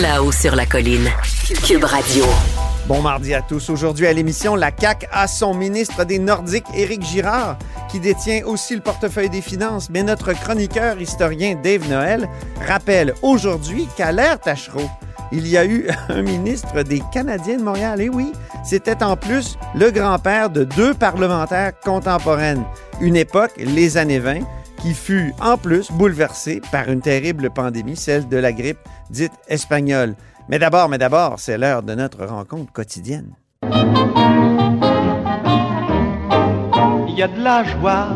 Là-haut sur la colline. Cube Radio. Bon mardi à tous. Aujourd'hui à l'émission, la CAQ a son ministre des Nordiques, Éric Girard, qui détient aussi le portefeuille des Finances. Mais notre chroniqueur historien Dave Noël rappelle aujourd'hui qu'à l'ère Tachereau, il y a eu un ministre des Canadiens de Montréal. Et oui, c'était en plus le grand-père de deux parlementaires contemporaines. Une époque, les années 20, qui fut en plus bouleversée par une terrible pandémie, celle de la grippe dite espagnole. Mais d'abord, mais d'abord, c'est l'heure de notre rencontre quotidienne. Il y a de la joie.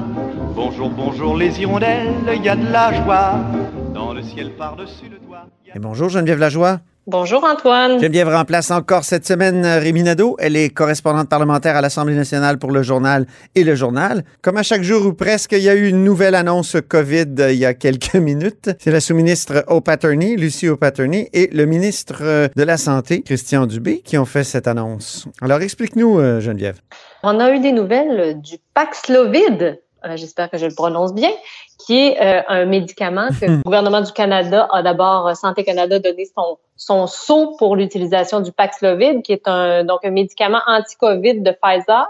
Bonjour, bonjour les hirondelles. Il y a de la joie. Dans le ciel par-dessus le toit. Et bonjour Geneviève Lajoie. Bonjour Antoine. Geneviève remplace encore cette semaine euh, Rémi Nadeau. Elle est correspondante parlementaire à l'Assemblée nationale pour le journal et le journal. Comme à chaque jour ou presque, il y a eu une nouvelle annonce COVID euh, il y a quelques minutes. C'est la sous-ministre O'Patterney, Lucie O'Patterney, et le ministre euh, de la Santé, Christian Dubé, qui ont fait cette annonce. Alors explique-nous, Geneviève. On a eu des nouvelles du Paxlovid. J'espère que je le prononce bien qui est euh, un médicament que le gouvernement du Canada a d'abord, euh, Santé Canada, donné son, son saut pour l'utilisation du Paxlovid, qui est un, donc un médicament anti-COVID de Pfizer.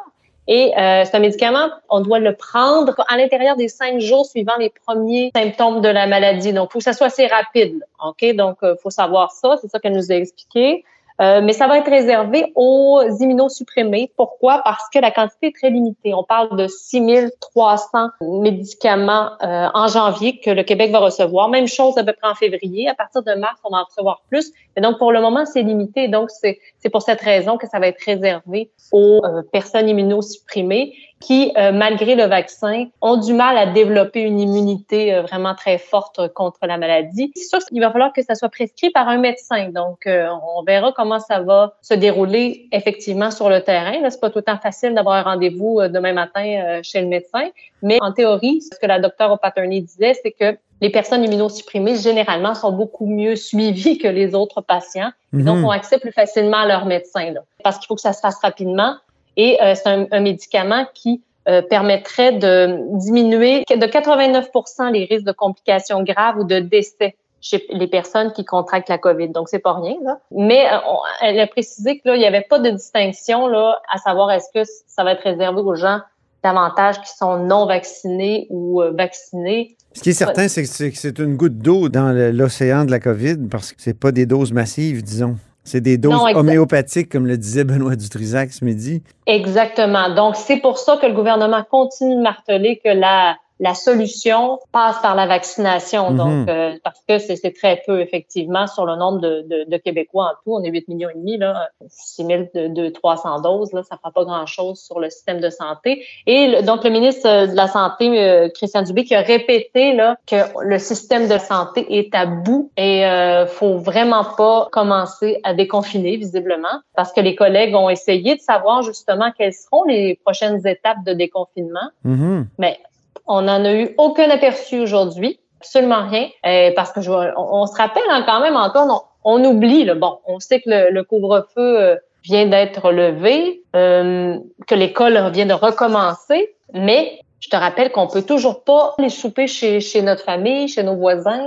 Et euh, c'est un médicament, on doit le prendre à l'intérieur des cinq jours suivant les premiers symptômes de la maladie. Donc, il faut que ça soit assez rapide. OK? Donc, il faut savoir ça. C'est ça qu'elle nous a expliqué. Euh, mais ça va être réservé aux immunosupprimés. Pourquoi? Parce que la quantité est très limitée. On parle de 6300 médicaments euh, en janvier que le Québec va recevoir. Même chose à peu près en février. À partir de mars, on va en recevoir plus. Mais donc, pour le moment, c'est limité. Donc, c'est pour cette raison que ça va être réservé aux euh, personnes immunosupprimées qui, euh, malgré le vaccin, ont du mal à développer une immunité vraiment très forte contre la maladie. C'est sûr qu'il va falloir que ça soit prescrit par un médecin. Donc, on verra comment ça va se dérouler effectivement sur le terrain. C'est pas tout le temps facile d'avoir un rendez-vous demain matin chez le médecin, mais en théorie, ce que la docteure O'Patterney disait, c'est que les personnes immunosupprimées, généralement, sont beaucoup mieux suivies que les autres patients. Et donc, mhm. on accède plus facilement leur médecin, là, parce qu'il faut que ça se fasse rapidement. Et euh, c'est un, médicament qui euh, permettrait de diminuer de 89% les risques de complications graves ou de décès chez les personnes qui contractent la COVID. Donc, c'est pas rien. Là. Mais euh, elle a précisé qu'il n'y avait pas de distinction là, à savoir est-ce que ça va être réservé aux gens davantage qui sont non vaccinés ou vaccinés. Ce qui est certain, c'est que c'est une goutte d'eau dans l'océan de la COVID parce que c'est pas des doses massives, disons. C'est des doses homéopathiques, comme le disait Benoît Dutrisac ce midi. Exactement. Donc, c'est pour ça que le gouvernement continue de marteler que la, la solution passe par la vaccination. Mhm. Donc, euh, parce que c'est très peu, effectivement, sur le nombre de, de, de, Québécois en tout. On est 8 millions et demi, là. 6 de, 300 doses, là, ça fera pas grand-chose sur le système de santé. Et donc, le ministre de la Santé, euh, Christian Dubé, qui a répété là, que le système de santé est à bout et euh, faut vraiment pas commencer à déconfiner, visiblement, parce que les collègues ont essayé de savoir justement quelles seront les prochaines étapes de déconfinement. Mhm. Mais on n'en a eu aucun aperçu aujourd'hui, absolument rien, euh, parce que je, on, se rappelle hein, quand même, Antoine, on, on oublie, là, bon, on sait que le, couvre-feu euh, vient d'être levé, euh, que l'école vient de recommencer, mais je te rappelle qu'on peut toujours pas aller souper chez, chez notre famille, chez nos voisins.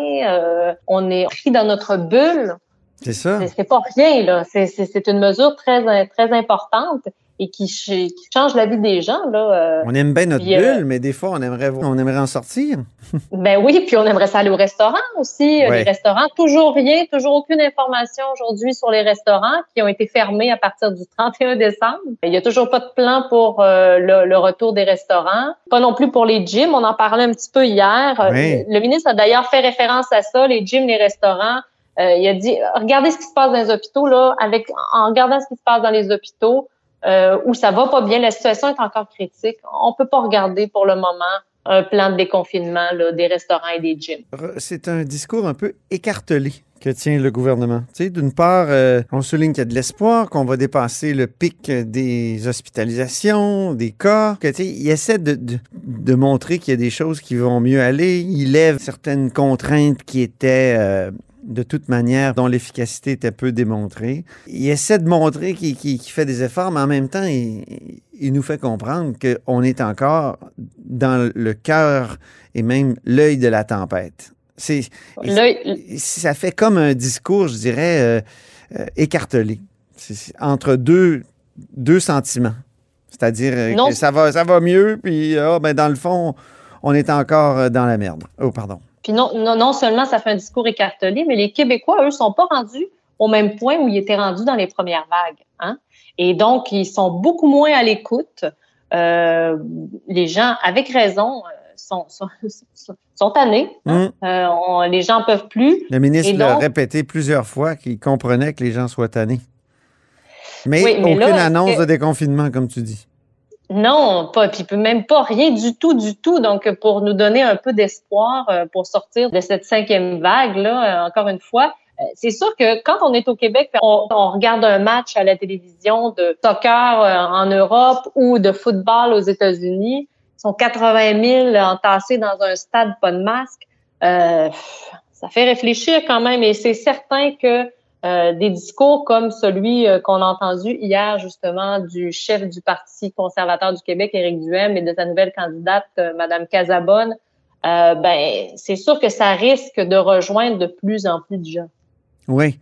on est pris dans notre bulle. C'est ça. C'est pas rien, là. C'est une mesure très, très importante. Et qui, qui change la vie des gens. Là, euh, On aime bien notre Puis, euh, bulle, mais des fois, on aimerait, on aimerait en sortir. Ben oui, puis on aimerait ça aller au restaurant aussi. Euh, Ouais. Les restaurants, toujours rien, toujours aucune information aujourd'hui sur les restaurants qui ont été fermés à partir du 31 décembre. Il y a toujours pas de plan pour euh, le, le retour des restaurants. Pas non plus pour les gyms. On en parlait un petit peu hier. Oui. Le ministre a d'ailleurs fait référence à ça, les gyms, les restaurants. Euh, il a dit, regardez ce qui se passe dans les hôpitaux, là, avec, en regardant ce qui se passe dans les hôpitaux, euh, où ça va pas bien, la situation est encore critique. On peut pas regarder pour le moment un plan de déconfinement des restaurants et des gyms. C'est un discours un peu écartelé que tient le gouvernement. Tu sais, d'une part, euh, on souligne qu'il y a de l'espoir, qu'on va dépasser le pic des hospitalisations, des cas, tu sais, il essaie de montrer qu'il y a des choses qui vont mieux aller. Il lève certaines contraintes qui étaient euh, de toute manière dont l'efficacité était peu démontrée. Il essaie de montrer qu'il fait des efforts, mais en même temps, il, il nous fait comprendre qu'on est encore dans le cœur et même l'œil de la tempête. C'est, ça fait comme un discours, je dirais, euh, euh, écartelé. Entre deux, deux sentiments. C'est-à-dire euh, que ça va, ça va mieux, puis ah, ben, dans le fond, on est encore dans la merde. Oh, pardon. Puis non, non, non seulement ça fait un discours écartelé, mais les Québécois, eux, sont pas rendus au même point où ils étaient rendus dans les premières vagues. Hein? Et donc, ils sont beaucoup moins à l'écoute. Euh, les gens, avec raison, euh, sont, sont, tannés. Hum. Euh, on- les gens peuvent plus. Le ministre l'a répété plusieurs fois qu'il comprenait que les gens soient tannés. Mais, Oui, mais aucune là, annonce que- de déconfinement, comme tu dis. Non, pas, puis même pas rien du tout, du tout. Donc, pour nous donner un peu d'espoir euh, pour sortir de cette cinquième vague là, euh, encore une fois, euh, c'est sûr que quand on est au Québec, on, on regarde un match à la télévision de soccer en Europe ou de football aux États-Unis, ils sont 80 000 entassés dans un stade pas de masque. Euh, ça fait réfléchir quand même, et c'est certain que euh, des discours comme celui euh, qu'on a entendu hier justement du chef du Parti conservateur du Québec, Éric Duhem, et de sa nouvelle candidate, euh, Madame Casabonne, euh, ben c'est sûr que ça risque de rejoindre de plus en plus de gens. Oui.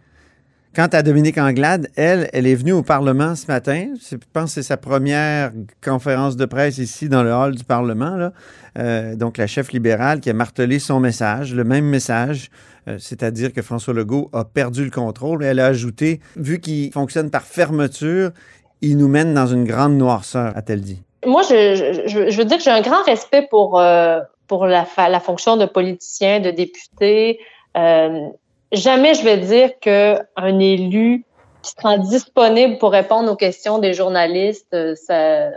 Quant à Dominique Anglade, elle, elle est venue au Parlement ce matin. Je pense que c'est sa première conférence de presse ici dans le hall du Parlement. Euh, donc, la chef libérale qui a martelé son message, le même message, euh, c'est-à-dire que François Legault a perdu le contrôle. Elle a ajouté, vu qu'il fonctionne par fermeture, il nous mène dans une grande noirceur, a-t-elle dit. Moi, je, veux dire que j'ai un grand respect pour, euh, pour la, fonction de politicien, de député. Jamais je vais dire qu'un élu qui se rend disponible pour répondre aux questions des journalistes, euh, ça,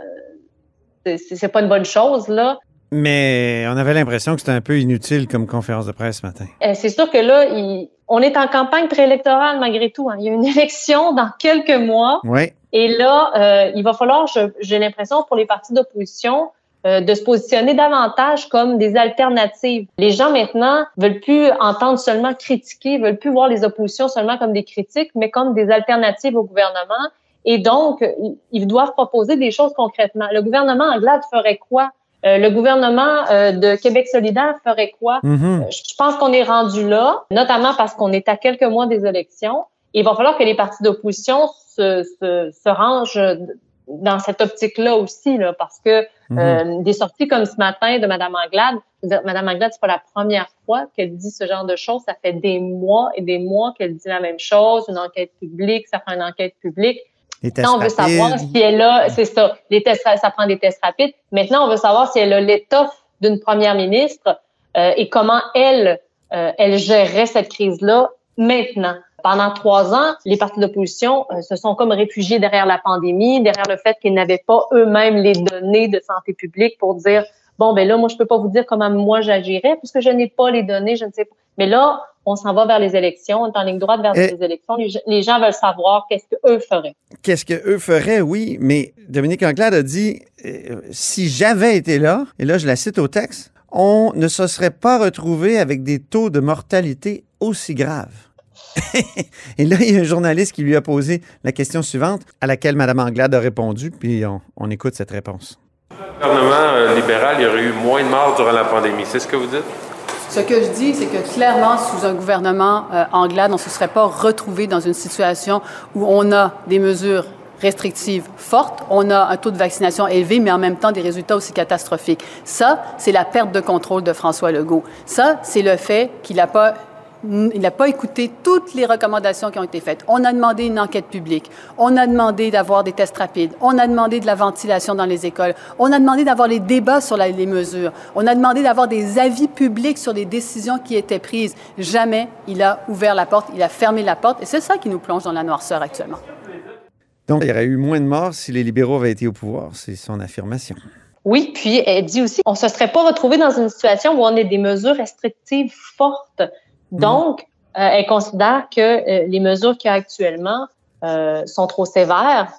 c'est- pas une bonne chose, là. Mais on avait l'impression que c'était un peu inutile comme conférence de presse ce matin. Euh, C'est sûr que là, il- on est en campagne préélectorale malgré tout. hein. Il y a une élection dans quelques mois. Oui. Et là, euh, il va falloir, j'ai l'impression, pour les partis d'opposition, euh, de se positionner davantage comme des alternatives. Les gens maintenant veulent plus entendre seulement critiquer, veulent plus voir les oppositions seulement comme des critiques, mais comme des alternatives au gouvernement. Et donc, ils- doivent proposer des choses concrètement. Le gouvernement Anglade ferait quoi? Euh, le gouvernement euh, de Québec solidaire ferait quoi? Mhm. Je je pense qu'on est rendu là, notamment parce qu'on est à quelques mois des élections. Il va falloir que les partis d'opposition se, se, se rangent dans cette optique-là aussi, là, parce que euh, des sorties comme ce matin de Mme Anglade, Mme Anglade, c'est pas la première fois qu'elle dit ce genre de choses. Ça fait des mois et des mois qu'elle dit la même chose. Une enquête publique, ça fait une enquête publique. Maintenant, on veut rapides. savoir si elle a, c'est ça, les tests, ça prend des tests rapides. Maintenant, on veut savoir si elle a l'étoffe d'une première ministre euh, et comment elle, euh, elle gérerait cette crise-là maintenant. Pendant trois ans, les partis d'opposition euh, se sont comme réfugiés derrière la pandémie, derrière le fait qu'ils n'avaient pas eux-mêmes les données de santé publique pour dire bon ben là, moi je peux pas vous dire comment moi j'agirais puisque je n'ai pas les données, je ne sais pas. Mais là, on s'en va vers les élections, on est en ligne droite vers Et- les élections. Les, gens- les gens veulent savoir qu'est-ce qu'eux feraient. Qu'est-ce qu'eux feraient, oui, mais Dominique Anglade a dit euh, si j'avais été là, et là je la cite au texte, on ne se serait pas retrouvé avec des taux de mortalité aussi graves. Et là, il y a un journaliste qui lui a posé la question suivante, à laquelle Mme Anglade a répondu, puis on, on écoute cette réponse. Le gouvernement euh, libéral, il y aurait eu moins de morts durant la pandémie. C'est ce que vous dites? Ce que je dis, c'est que clairement, sous un gouvernement euh, Anglade, on ne se serait pas retrouvé dans une situation où on a des mesures restrictives fortes, on a un taux de vaccination élevé, mais en même temps des résultats aussi catastrophiques. Ça, c'est la perte de contrôle de François Legault. Ça, c'est le fait qu'il n'a pas il n'a pas écouté toutes les recommandations qui ont été faites. On a demandé une enquête publique. On a demandé d'avoir des tests rapides. On a demandé de la ventilation dans les écoles. On a demandé d'avoir les débats sur les mesures. On a demandé d'avoir des avis publics sur les décisions qui étaient prises. Jamais il a ouvert la porte. Il a fermé la porte. Et c'est ça qui nous plonge dans la noirceur actuellement. Donc, il y aurait eu moins de morts si les libéraux avaient été au pouvoir. C'est son affirmation. Oui, puis elle dit aussi, on ne se serait pas retrouvé dans une situation où on a des mesures restrictives fortes. Mm. Donc, euh, elle considère que euh, les mesures qu'il y a actuellement euh, sont trop sévères.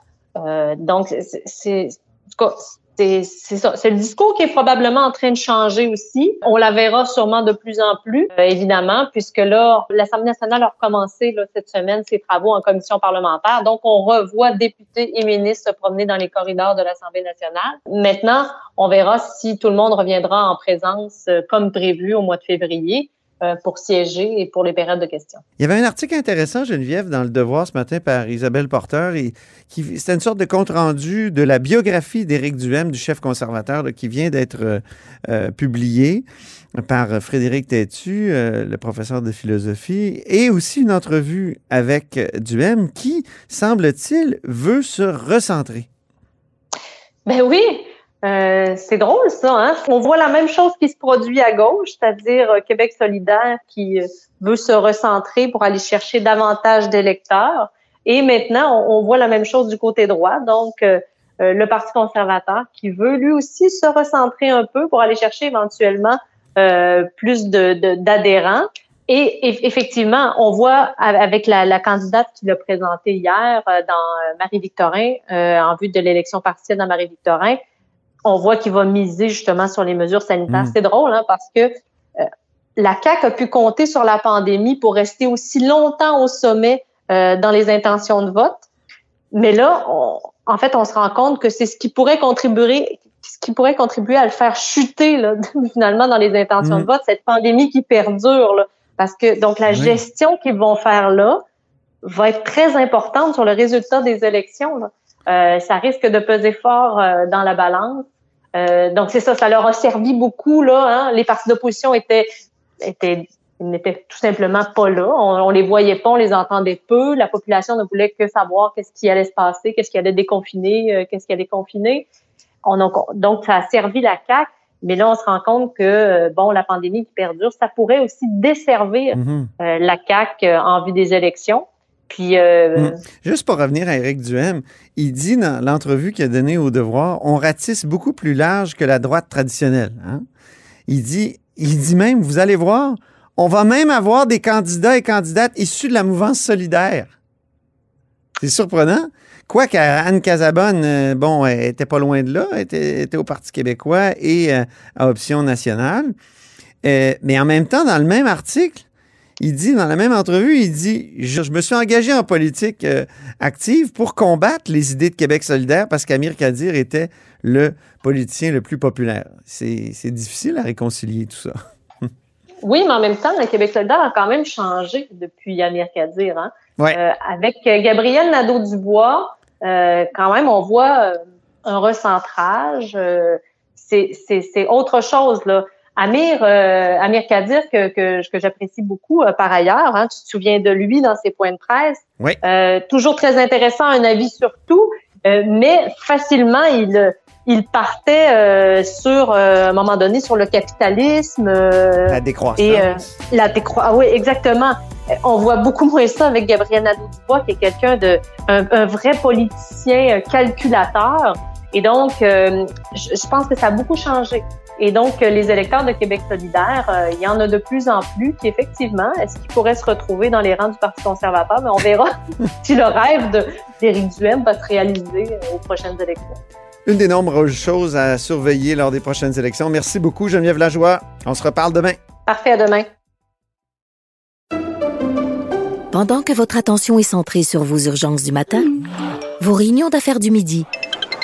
donc, c'est c'est ça. C'est le discours qui est probablement en train de changer aussi. On la verra sûrement de plus en plus, évidemment, puisque là, l'Assemblée nationale a recommencé là, cette semaine ses travaux en commission parlementaire. Donc, on revoit députés et ministres se promener dans les corridors de l'Assemblée nationale. Maintenant, on verra si tout le monde reviendra en présence comme prévu au mois de février. Euh, pour siéger et pour les périodes de questions. Il y avait un article intéressant, Geneviève, dans Le Devoir ce matin par Isabelle Porter. Et qui, c'était une sorte de compte-rendu de la biographie d'Éric Duhem, du chef conservateur, qui vient d'être euh, euh, publié par Frédéric Tétu, le professeur de philosophie, et aussi une entrevue avec Duhem qui, semble-t-il, veut se recentrer. Ben oui, euh, c'est drôle ça, hein? On voit la même chose qui se produit à gauche, c'est-à-dire euh, Québec solidaire qui euh, veut se recentrer pour aller chercher davantage d'électeurs. Et maintenant, on, voit la même chose du côté droit, donc le Parti conservateur qui veut lui aussi se recentrer un peu pour aller chercher éventuellement plus d'adhérents. Et effectivement, on voit avec la, la candidate qui l'a présentée hier dans Marie-Victorin, en vue de l'élection partielle dans Marie-Victorin, on voit qu'il va miser justement sur les mesures sanitaires. Mm. C'est drôle, hein, parce que euh, la CAQ a pu compter sur la pandémie pour rester aussi longtemps au sommet euh, dans les intentions de vote. Mais là, en fait, on se rend compte que c'est ce qui pourrait contribuer, ce qui pourrait contribuer à le faire chuter là, finalement dans les intentions de mm. vote, cette pandémie qui perdure. Là, parce que donc la gestion qu'ils vont faire là va être très importante sur le résultat des élections. Là. Euh, ça risque de peser fort euh, dans la balance. Euh, donc c'est ça, ça leur a servi beaucoup là. Hein. Les partis d'opposition étaient étaient n'étaient tout simplement pas là. On, on, les voyait pas, on les entendait peu. La population ne voulait que savoir qu'est-ce qui allait se passer, qu'est-ce qui allait déconfiner, qu'est-ce qui allait confiner. On donc ça a servi la CAC. Mais là, on se rend compte que bon, la pandémie qui perdure, ça pourrait aussi desservir mm-hmm. la CAC en vue des élections. Puis, euh, mm. Juste pour revenir à Éric Duhem, il dit dans l'entrevue qu'il a donnée au Devoir, on ratisse beaucoup plus large que la droite traditionnelle. Hein. Il, dit, il dit même, vous allez voir, on va même avoir des candidats et candidates issus de la mouvance solidaire. C'est surprenant. Quoique Anne Casabonne, euh, bon, elle était pas loin de là, elle était, au Parti québécois et euh, à Option nationale. mais en même temps, dans le même article, il dit, dans la même entrevue, il dit Je, me suis engagé en politique euh, active pour combattre les idées de Québec solidaire parce qu'Amir Kadir était le politicien le plus populaire. C'est difficile à réconcilier tout ça. oui, mais en même temps, le Québec solidaire a quand même changé depuis Amir Kadir. Hein? Euh, avec Gabriel Nadeau-Dubois, euh, quand même, on voit un recentrage. c'est autre chose, là. Amir, euh, Amir Kadir, que, que, que j'apprécie beaucoup euh, par ailleurs, hein, tu te souviens de lui dans ses points de presse. Oui. Euh, toujours très intéressant, un avis sur tout, mais facilement, il, il partait sur, à un moment donné, sur le capitalisme. la décroissance. Et, la décroissance, ah oui, exactement. On voit beaucoup moins ça avec Gabriel Nadeau-Dubois, qui est quelqu'un de, un, un, vrai politicien calculateur. Et donc, je, je pense que ça a beaucoup changé. Et donc, les électeurs de Québec solidaire, euh, il y en a de plus en plus qui, effectivement, est-ce qu'ils pourraient se retrouver dans les rangs du Parti conservateur? Mais on verra si le rêve d'Éric Duhem va se réaliser euh, aux prochaines élections. Une des nombreuses choses à surveiller lors des prochaines élections. Merci beaucoup, Geneviève Lajoie. On se reparle demain. Parfait, à demain. Pendant que votre attention est centrée sur vos urgences du matin, vos réunions d'affaires du midi,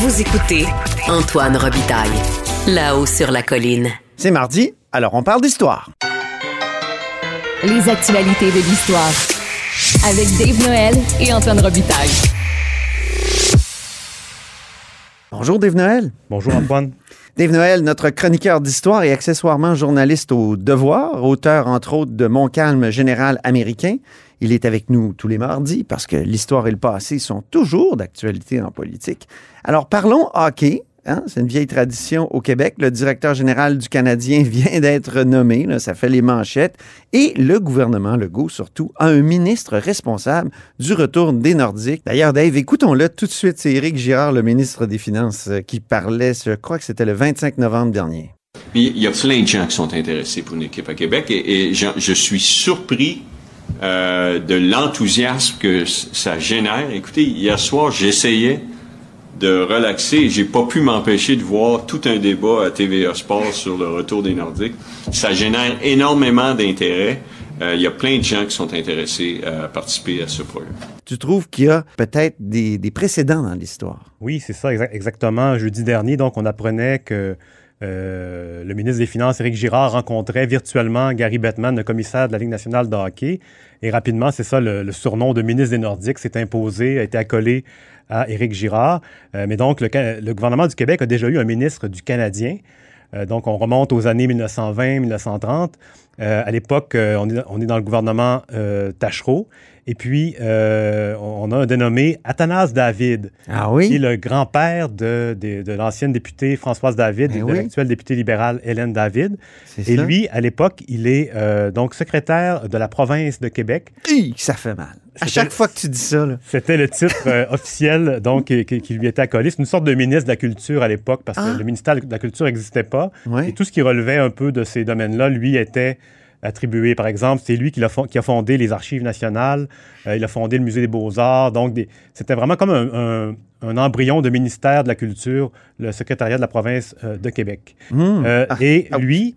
Vous écoutez Antoine Robitaille, là-haut sur la colline. C'est mardi, alors on parle d'histoire. Les actualités de l'histoire. Avec Dave Noël et Antoine Robitaille. Bonjour Dave Noël. Bonjour Antoine. Dave Noël, notre chroniqueur d'histoire et accessoirement journaliste au Devoir, auteur entre autres de Montcalm général américain. Il est avec nous tous les mardis parce que l'histoire et le passé sont toujours d'actualité en politique. Alors parlons hockey Hein? C'est une vieille tradition au Québec. Le directeur général du Canadien vient d'être nommé, ça fait les manchettes. Et le gouvernement Legault, surtout, a un ministre responsable du retour des Nordiques. D'ailleurs, Dave, écoutons-le tout de suite. C'est Éric Girard, le ministre des Finances, euh, qui parlait, je crois que c'était le 25 novembre dernier. Il y a plein de gens qui sont intéressés pour une équipe à Québec et, je, suis surpris euh, de l'enthousiasme que ça génère. Écoutez, hier soir, j'essayais de relaxer. J'ai pas pu m'empêcher de voir tout un débat à TVA Sport sur le retour des Nordiques. Ça génère énormément d'intérêt. Euh, il y a plein de gens qui sont intéressés à participer à ce projet. Tu trouves qu'il y a peut-être des, précédents dans l'histoire? Oui, c'est ça, exactement. Jeudi dernier, donc, on apprenait que euh, le ministre des Finances, Éric Girard, rencontrait virtuellement Gary Bettman, le commissaire de la Ligue nationale de hockey. Et rapidement, c'est ça, le, surnom de ministre des Nordiques s'est imposé, a été accolé à Éric Girard. Euh, mais donc, le, gouvernement du Québec a déjà eu un ministre du Canadien. Euh, donc, on remonte aux années 1920-1930. Euh, à l'époque, on est, on, est, dans le gouvernement Tachereau. Et puis, euh, on a un dénommé Athanas David, ah oui? qui est le grand-père de, de, l'ancienne députée Françoise David et de l'actuelle députée libérale Hélène David. Et lui, à l'époque, il est euh, donc secrétaire de la province de Québec. ça fait mal. À chaque fois que tu dis ça. C'était le titre euh, officiel donc, qui, lui était accolé. C'est une sorte de ministre de la Culture à l'époque parce que ah. le ministère de la Culture n'existait pas. Et tout ce qui relevait un peu de ces domaines-là, lui, était attribué. Par exemple, c'est lui qui a, qui a, fondé les Archives nationales, euh, il a fondé le Musée des beaux-arts. Donc, c'était vraiment comme un, embryon de ministère de la Culture, le secrétariat de la province euh, de Québec. Mmh. Euh, ah. et ah. lui,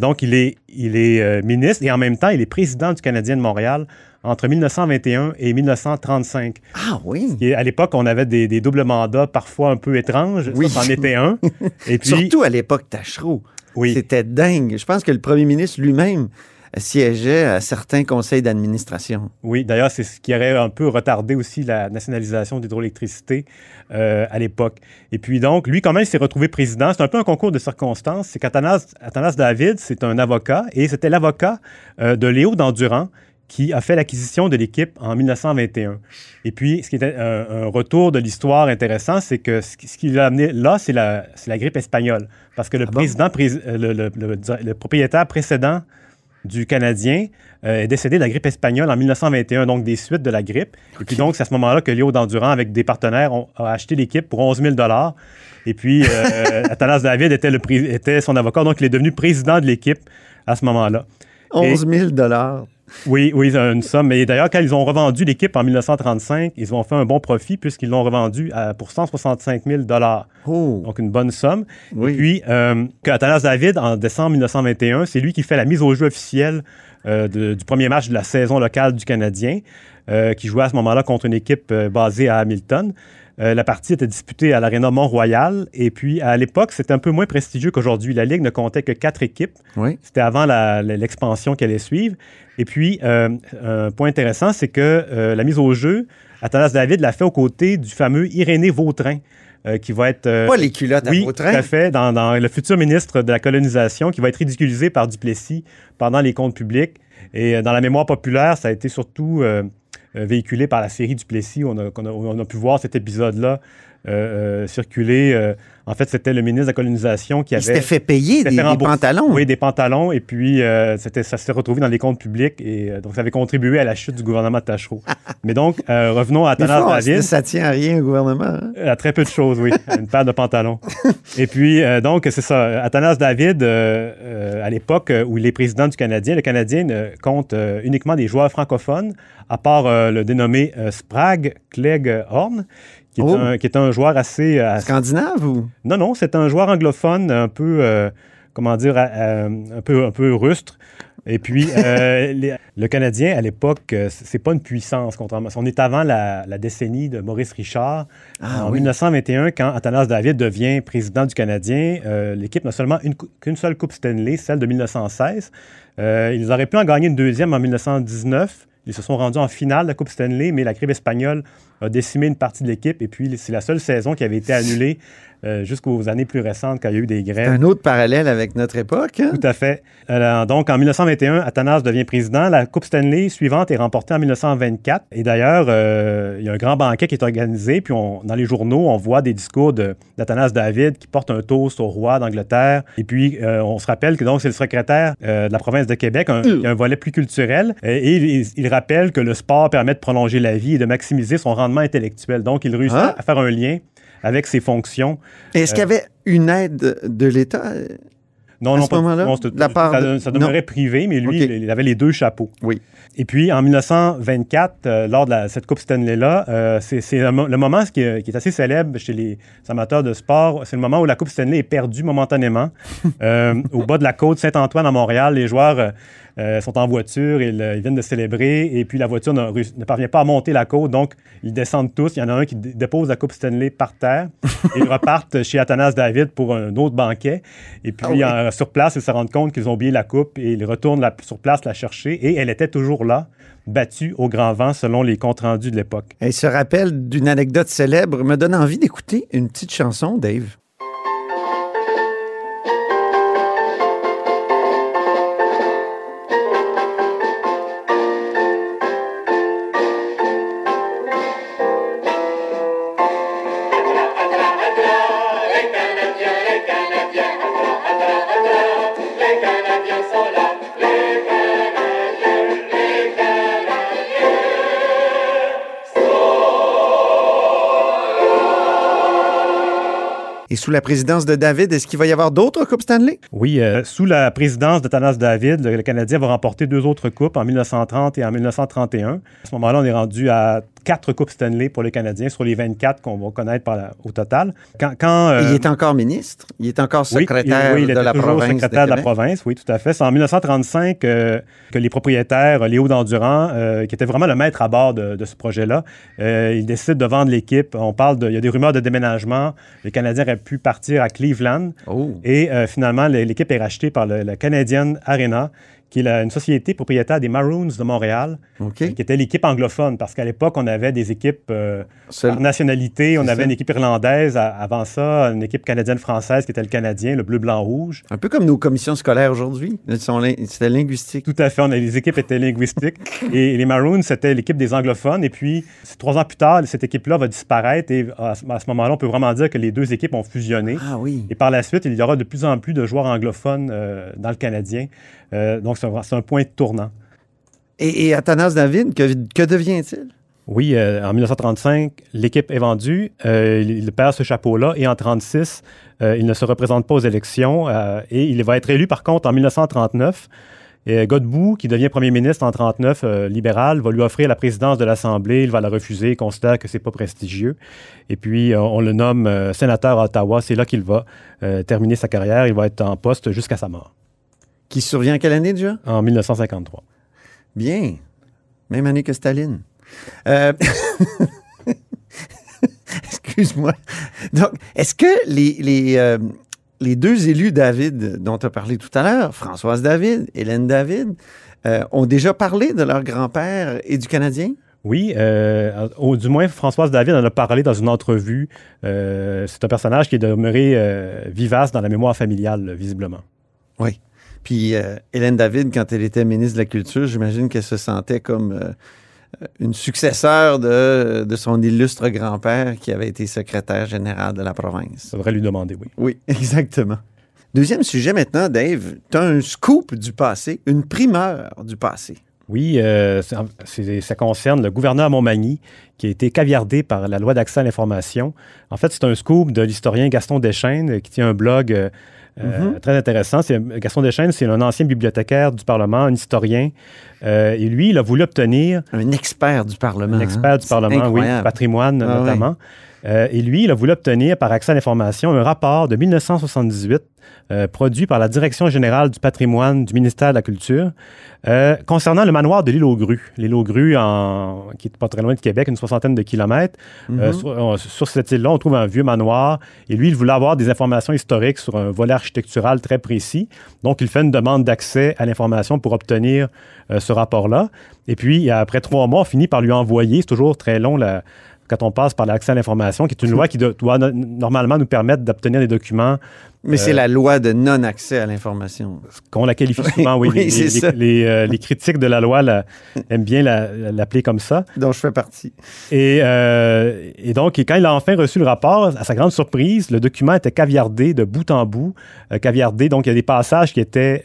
donc, il est, il est ministre et en même temps, il est président du Canadien de Montréal entre 1921 et 1935. Ah oui. Et à l'époque, on avait des, doubles mandats parfois un peu étranges. Oui. Ça, en était un. Et puis, Surtout à l'époque Tachereau. C'était dingue. Je pense que le premier ministre lui-même siégeait à certains conseils d'administration. Oui, d'ailleurs, c'est ce qui aurait un peu retardé aussi la nationalisation d'hydroélectricité euh, à l'époque. Et puis donc, lui, quand même, il s'est retrouvé président. C'est un peu un concours de circonstances. C'est qu'Athanas David, c'est un avocat, et c'était l'avocat euh, de Léo Dandurand, qui a fait l'acquisition de l'équipe en 1921. Et puis, ce qui était un, retour de l'histoire intéressant, c'est que ce, qui l'a amené là, c'est la, la, grippe espagnole. Parce que le, ah président, euh, le, propriétaire précédent du Canadien euh, est décédé de la grippe espagnole en 1921, donc des suites de la grippe. Et puis donc, c'est à ce moment-là que Léo Dandurand, avec des partenaires, a acheté l'équipe pour 11 000 Et puis, euh, Athanas David était, était son avocat, donc il est devenu président de l'équipe à ce moment-là. 11 000 oui, oui, une somme. Mais d'ailleurs, quand ils ont revendu l'équipe en 1935, ils ont fait un bon profit puisqu'ils l'ont revendu pour 165 000 oh. Donc, une bonne somme. Et puis, euh, David, en décembre 1921, c'est lui qui fait la mise au jeu officielle euh, du premier match de la saison locale du Canadien, euh, qui jouait à ce moment-là contre une équipe euh, basée à Hamilton. Euh, la partie était disputée à l'Arena Mont-Royal. Et puis, à l'époque, c'était un peu moins prestigieux qu'aujourd'hui. La Ligue ne comptait que quatre équipes. Oui. C'était avant l'expansion qui allait suivre. Et puis, euh, un point intéressant, c'est que euh, la mise au jeu, Athanas David l'a fait aux côtés du fameux Irénée Vautrin. qui va être. Pas les culottes à oui, Vautrin. tout à fait, dans, dans le futur ministre de la colonisation, qui va être ridiculisé par Duplessis pendant les comptes publics. Et dans la mémoire populaire, ça a été surtout véhiculé par la série Duplessis. On a, qu'on a- on a pu voir cet épisode-là euh, euh, circuler. euh, en fait, c'était le ministre de la colonisation qui Il avait. s'était fait payer des, pantalons. Oui, des pantalons. Et puis, c'était, ça s'est retrouvé dans les comptes publics. Et donc, ça avait contribué à la chute du gouvernement de Tachereau. Mais donc, revenons à Athanas David. ça tient à rien au gouvernement. hein. À très peu de choses, oui. Une paire de pantalons. Et puis, donc, c'est ça. Athanas David, à l'époque où il est président du Canadien, le Canadien compte uniquement des joueurs francophones, à part le dénommé Sprague Clegg Horn, qui est, Oh. un, qui est un joueur assez... euh, Scandinave ou? non, non, c'est un joueur anglophone un peu, euh, comment dire, euh, un, peu, un peu rustre. Et puis, euh, les- le Canadien, à l'époque, c'est pas une puissance, contrairement. On est avant la, la décennie de Maurice Richard. Ah, en oui. 1921, quand Athanas David devient président du Canadien, euh, l'équipe n'a seulement une qu'une seule Coupe Stanley, celle de 1916. Euh, ils auraient pu en gagner une deuxième en 1919. Ils se sont rendus en finale de la Coupe Stanley, mais la grippe espagnole a décimé une partie de l'équipe. Et puis, c'est la seule saison qui avait été annulée euh, jusqu'aux années plus récentes, quand il y a eu des grèves. un autre parallèle avec notre époque. hein? Tout à fait. Euh, donc, en 1921, Athanas devient président. La Coupe Stanley suivante est remportée en 1924. Et d'ailleurs, euh, il y a un grand banquet qui est organisé. Puis, on- dans les journaux, on voit des discours de- d'Athanas David qui porte un toast au roi d'Angleterre. Et puis, euh, on se rappelle que donc c'est le secrétaire de la province de Québec, un, qui a un volet plus culturel. Et il, il rappelle que le sport permet de prolonger la vie et de maximiser son rendement intellectuel. Donc, il réussit Ah. à faire un lien avec ses fonctions. Est-ce qu'il y Euh, avait une aide de l'État? Non, à non, ce pas- moment-là? non, la part ça, de- ça demeurait non. privé, mais lui, il, avait les deux chapeaux. Oui. Et puis, en 1924, euh, lors de la- cette Coupe Stanley-là, euh, c'est c'est le, mo- le moment qui est, qui est assez célèbre chez les amateurs de sport. C'est le moment où la Coupe Stanley est perdue momentanément. Euh, au bas de la côte Saint-Antoine à Montréal, les joueurs euh, euh, sont en voiture, ils, euh, ils viennent de célébrer, et puis la voiture ne, ne parvient pas à monter la côte, donc ils descendent tous. Il y en a un qui dé- dépose la Coupe Stanley par terre, et ils repartent chez Athanas David pour un autre banquet. Et puis, Ah oui. en- sur place, ils se rendent compte qu'ils ont oublié la coupe, et ils retournent la- sur place la chercher, et elle était toujours là, battue au grand vent, selon les comptes rendus de l'époque. Elle se rappelle d'une anecdote célèbre, me donne envie d'écouter une petite chanson, Dave. Sous la présidence de David, est-ce qu'il va y avoir d'autres Coupes Stanley? Oui, euh, sous la présidence de Thanas David, le, le Canadien va remporter deux autres coupes en 1930 et en 1931. À ce moment-là, on est rendu à quatre coupes Stanley pour les Canadiens sur les 24 qu'on va connaître par la- au total. Quand, quand, euh, Il est encore ministre. Il est encore oui, secrétaire il- oui, il de la province. secrétaire de, la province, oui, tout à fait. C'est en 1935 euh, que les propriétaires, Léo Dandurand, euh, qui était vraiment le maître à bord de, de ce projet-là, ils décident de vendre l'équipe. On parle de, il y a des rumeurs de déménagement. Les Canadiens auraient pu partir à Cleveland. Oh. Et finalement, le- l'équipe est rachetée par le, la Canadian Arena, qui est la- une société propriétaire des Maroons de Montréal, qui était l'équipe anglophone, parce qu'à l'époque, on avait des équipes euh, par nationalité. On avait ça. une équipe irlandaise, à- avant ça, une équipe canadienne-française qui était le Canadien, le bleu-blanc-rouge. Un peu comme nos commissions scolaires aujourd'hui. C'était linguistique. Tout à fait. On a- les équipes étaient linguistiques. et les Maroons, c'était l'équipe des anglophones. Et puis, trois ans plus tard, cette équipe-là va disparaître. Et à ce, à ce moment-là, on peut vraiment dire que les deux équipes ont fusionné. Ah oui. Et par la suite, il y aura de plus en plus de joueurs anglophones euh, dans le Canadien. Euh, donc, c'est un, point tournant. Et, et Athanas David, que, que devient-il? Oui, euh, en 1935, l'équipe est vendue. Euh, il, perd ce chapeau-là. Et en 1936, euh, il ne se représente pas aux élections. et il va être élu, par contre, en 1939. Et Godbout, qui devient premier ministre en 1939, euh, libéral, va lui offrir la présidence de l'Assemblée. Il va la refuser. Il considère que c'est pas prestigieux. Et puis, on le nomme euh, sénateur à Ottawa. C'est là qu'il va euh, terminer sa carrière. Il va être en poste jusqu'à sa mort, Qui survient en quelle année déjà? en 1953. Bien. Même année que Staline. Euh, Excuse-moi. Donc, est-ce que les, les, euh, les deux élus David dont tu as parlé tout à l'heure, Françoise David, Hélène David, euh, ont déjà parlé de leur grand-père et du Canadien? Oui, euh, au, du moins Françoise David en a parlé dans une entrevue. Euh, c'est un personnage qui est demeuré euh, vivace dans la mémoire familiale, visiblement. Oui. Puis euh, Hélène David, quand elle était ministre de la Culture, j'imagine qu'elle se sentait comme euh, une successeur de, de son illustre grand-père qui avait été secrétaire général de la province. Ça devrait lui demander, oui. Oui, exactement. Deuxième sujet maintenant, Dave. Tu as un scoop du passé, une primeur du passé. Oui, euh, ça concerne le gouverneur Montmagny qui a été caviardé par la loi d'accès à l'information. En fait, c'est un scoop de l'historien Gaston Deschênes euh, qui tient un blog euh, très intéressant. C'est- Gaston Deschênes, c'est un ancien bibliothécaire du Parlement, un historien. Euh, et lui, il a voulu obtenir... Un expert du Parlement. Un expert hein? du Parlement, C'est oui, incroyable. patrimoine Ah notamment. Euh, et lui, il a voulu obtenir par accès à l'information un rapport de 1978 euh, produit par la Direction générale du patrimoine du ministère de la Culture euh, concernant le manoir de l'île aux grues. L'île aux grues, en, qui est pas très loin de Québec, une soixantaine de kilomètres. Mhm. sur, sur cette île-là, on trouve un vieux manoir. Et lui, il voulait avoir des informations historiques sur un volet architectural très précis. Donc, il fait une demande d'accès à l'information pour obtenir ce rapport-là. Et puis, après trois mois, on finit par lui envoyer, c'est toujours très long la- quand on passe par l'accès à l'information, qui est une loi qui do- doit no- normalement nous permettre d'obtenir des documents. Mais c'est euh, la loi de non-accès à l'information. qu'on la qualifie souvent, oui. Oui, les, euh, les critiques de la loi la- aiment bien la- l'appeler comme ça. Dont je fais partie. Et, euh, et donc, quand il a enfin reçu le rapport, à sa grande surprise, le document était caviardé de bout en bout. Euh, caviardé, donc il y a des passages qui étaient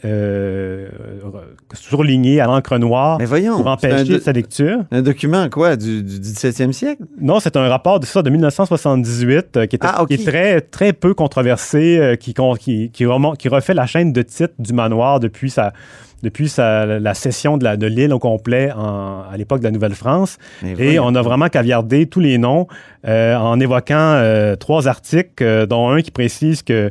surlignés à l'encre noire Mais voyons, pour empêcher sa lecture. Un document, quoi, du, du 17e siècle? Non, c'est un rapport de ça de 1978 euh, qui, était, Ah, qui est très, très peu controversé, qui, con- qui, qui, remonte- qui refait la chaîne de titres du manoir depuis sa depuis sa, la cession de l'île au complet en- à l'époque de la Nouvelle-France. Et on a vraiment caviardé tous les noms euh, en évoquant euh, trois articles, euh, dont un qui précise que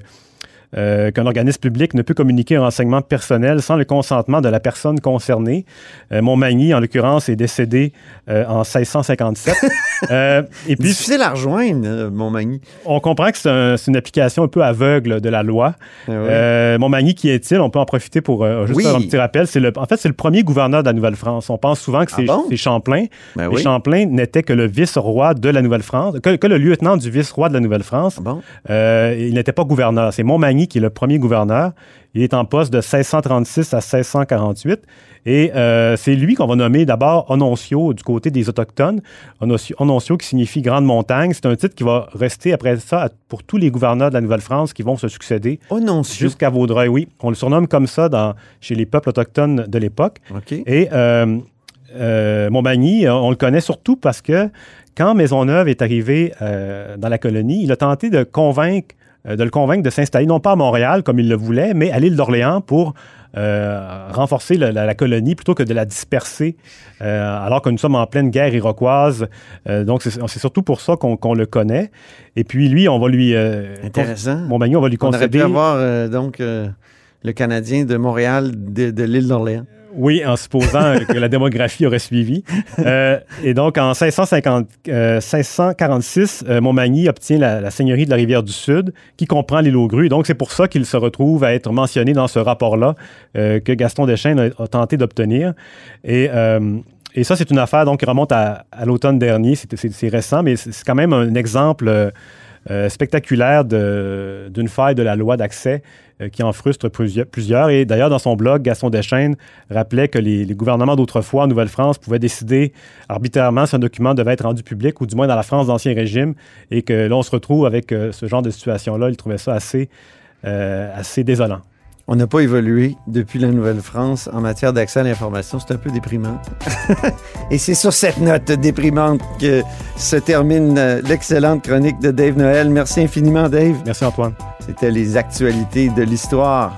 euh, qu'un organisme public ne peut communiquer un renseignement personnel sans le consentement de la personne concernée. Euh, Montmagny, en l'occurrence, est décédé euh, en 1657. Euh, et puis, Difficile à rejoindre, Montmagny. on comprend que c'est un- c'est une application un peu aveugle de la loi. Ah. Euh, Montmagny, qui est-il? On peut en profiter pour juste Oui. faire un petit rappel. Le, en fait, c'est le premier gouverneur de la Nouvelle-France. On pense souvent que c'est Ah bon? c'est Champlain. Ben oui. Champlain n'était que le vice-roi de la Nouvelle-France, que, que le lieutenant du vice-roi de la Nouvelle-France. Ah bon? Il n'était pas gouverneur. C'est Montmagny qui est le premier gouverneur. Il est en poste de 1636 à 1648. Et euh, c'est lui qu'on va nommer d'abord Ononcio du côté des Autochtones. Ononcio, Ononcio qui signifie Grande Montagne. C'est un titre qui va rester après ça pour tous les gouverneurs de la Nouvelle-France qui vont se succéder Ononcio. jusqu'à Vaudreuil. Oui, on le surnomme comme ça dans, chez les peuples autochtones de l'époque. Et euh, euh, Montmagny, on le connaît surtout parce que quand Maisonneuve est arrivé euh, dans la colonie, il a tenté de convaincre, de le convaincre de s'installer non pas à Montréal comme il le voulait, mais à l'île d'Orléans pour euh, renforcer la, la- la colonie plutôt que de la disperser, euh, alors que nous sommes en pleine guerre iroquoise. Euh, donc c'est surtout pour ça qu'on le connaît. Et puis lui, on va lui euh, Intéressant. Montmagny, on va lui On aurait concéder. pu avoir, euh, donc, euh, le Canadien de Montréal de, de l'île d'Orléans. Oui, en supposant que la démographie aurait suivi. Euh, et donc, en 1650, euh, 1646, euh, Montmagny obtient la, la seigneurie de la Rivière-du-Sud, qui comprend l'île aux grues. Donc, c'est pour ça qu'il se retrouve à être mentionné dans ce rapport-là que Gaston Deschênes a, a tenté d'obtenir. Et, et ça, c'est une affaire donc, qui remonte à, à l'automne dernier. C'est- récent, mais c'est quand même un exemple euh, spectaculaire d'une faille de la loi d'accès euh, qui en frustre plusieurs. Et d'ailleurs, dans son blog, Gaston Deschênes rappelait que les, gouvernements d'autrefois en Nouvelle-France pouvaient décider arbitrairement si un document devait être rendu public, ou du moins dans la France d'Ancien Régime, et que là, on se retrouve avec euh, ce genre de situation-là. Il trouvait ça assez désolant. On n'a pas évolué depuis la Nouvelle-France en matière d'accès à l'information. C'est un peu déprimant. Et c'est sur cette note déprimante que se termine euh, l'excellente chronique de Dave Noël. Merci infiniment, Dave. Merci, Antoine. C'était les actualités de l'histoire.